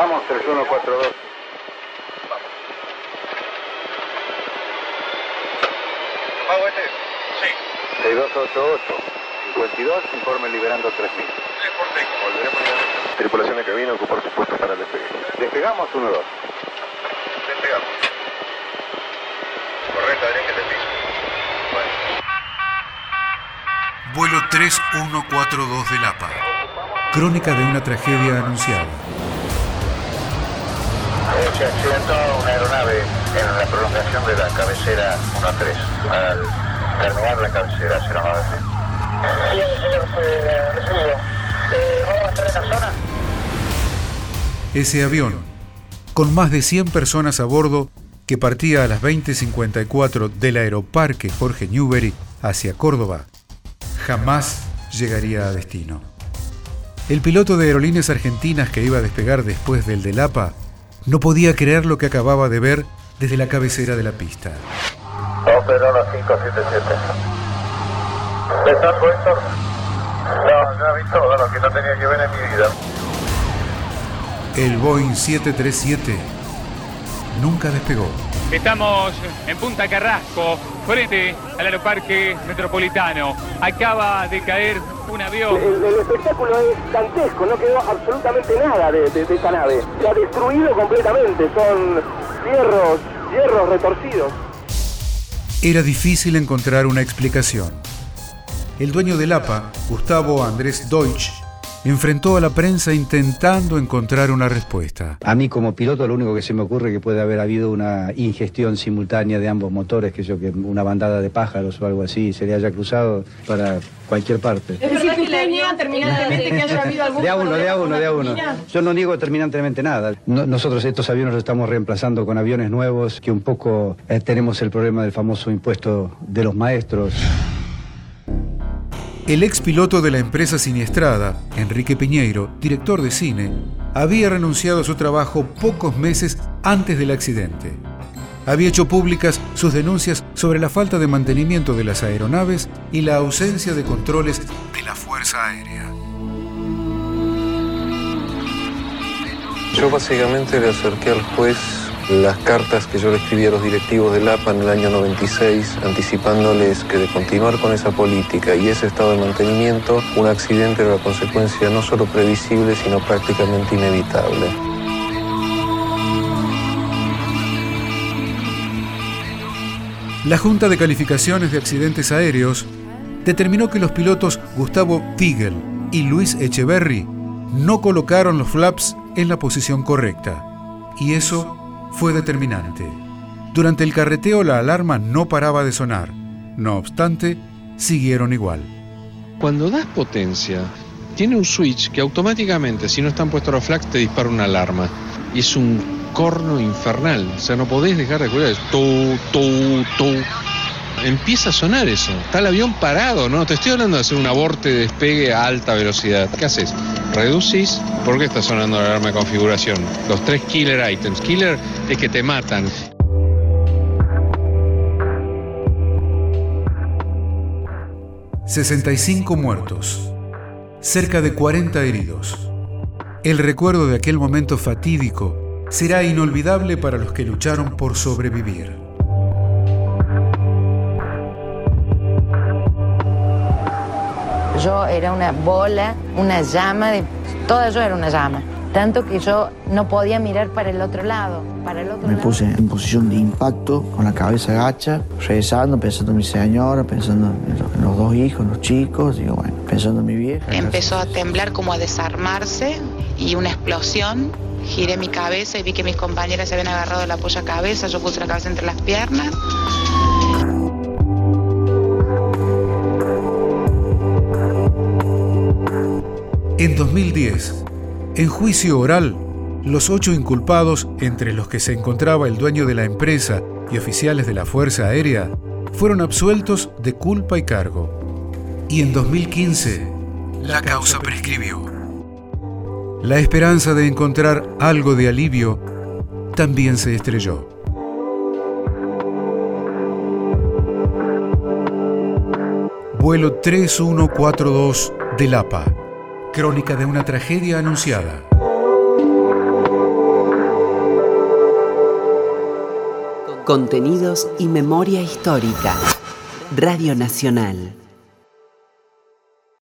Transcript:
Vamos, 3142. ¿Pago este? Sí. 6288. 52, informe liberando 3000. Volveremos a Tripulación de cabina, ocupar sus puestos para el despegue. Despegamos 1-2. Despegamos. Correcto, Adrián, que te piso. Bueno. Vuelo 3142 del APA. Crónica de una tragedia anunciada. Se accidentó una aeronave en la prolongación de la cabecera 1-3. Al terminar la cabecera 09. Sí, señor, recibido. ¿Vamos a estar en la zona? Ese avión, con más de 100 personas a bordo, que partía a las 20.54 del aeroparque Jorge Newbery hacia Córdoba, jamás llegaría a destino. El piloto de aerolíneas argentinas que iba a despegar después del del APA no podía creer lo que acababa de ver desde la cabecera de la pista. Operó la 577. ¿Estás puesto? No, ya vi todo lo que no tenía que ver en mi vida. El Boeing 737 nunca despegó. Estamos en Punta Carrasco, frente al aeroparque metropolitano. Acaba de caer un avión. El, el espectáculo es dantesco, no quedó absolutamente nada de, de- de esta nave. Se ha destruido completamente, son hierros, hierros retorcidos. Era difícil encontrar una explicación. El dueño del APA, Gustavo Andrés Deutsch, enfrentó a la prensa intentando encontrar una respuesta. A mí como piloto lo único que se me ocurre es que puede haber habido una ingestión simultánea de ambos motores, que yo que una bandada de pájaros o algo así se le haya cruzado para cualquier parte. ¿Es decir que usted niega terminantemente que haya habido algún De a uno, de a uno, de a uno. Yo no niego terminantemente nada. No- nosotros estos aviones los estamos reemplazando con aviones nuevos, que un poco eh, tenemos el problema del famoso impuesto de los maestros. El ex piloto de la empresa siniestrada, Enrique Piñeiro, director de cine, había renunciado a su trabajo pocos meses antes del accidente. Había hecho públicas sus denuncias sobre la falta de mantenimiento de las aeronaves y la ausencia de controles de la Fuerza Aérea. Yo básicamente le acerqué al juez las cartas que yo le escribí a los directivos del APA en el año 96, anticipándoles que de continuar con esa política y ese estado de mantenimiento, un accidente era la consecuencia no solo previsible, sino prácticamente inevitable. La Junta de Calificaciones de Accidentes Aéreos determinó que los pilotos Gustavo Tigel y Luis Echeverry no colocaron los flaps en la posición correcta. Y eso fue determinante. Durante el carreteo la alarma no paraba de sonar. No obstante, siguieron igual. Cuando das potencia, tiene un switch que automáticamente, si no están puestos los flags, te dispara una alarma. Y es un corno infernal. O sea, no podés dejar de escuchar. Es tu, tu, tu. Empieza a sonar eso. Está el avión parado, ¿no? Te estoy hablando de hacer un aborte de despegue a alta velocidad. ¿Qué haces? Reducís. ¿Por qué está sonando la alarma de configuración? Los tres killer items. Killer es que te matan. ...65 muertos... ...cerca de 40 heridos... ...el recuerdo de aquel momento fatídico... ...será inolvidable para los que lucharon por sobrevivir... Yo era una bola, una llama, de, toda yo era una llama. Tanto que yo no podía mirar para el otro lado, para el otro Me lado. puse en posición de impacto, con la cabeza gacha, rezando, pensando en mi señora, pensando en los, en los dos hijos, en los chicos, digo, bueno, pensando en mi vieja. Empezó a temblar como a desarmarse y una explosión. Giré mi cabeza y vi que mis compañeras se habían agarrado la polla cabeza. Yo puse la cabeza entre las piernas. 2010, en juicio oral, los ocho inculpados, entre los que se encontraba el dueño de la empresa y oficiales de la Fuerza Aérea, fueron absueltos de culpa y cargo. Y en 2015, la causa prescribió. La esperanza de encontrar algo de alivio también se estrelló. Vuelo 3142 del APA. Crónica de una tragedia anunciada. Contenidos y memoria histórica. Radio Nacional.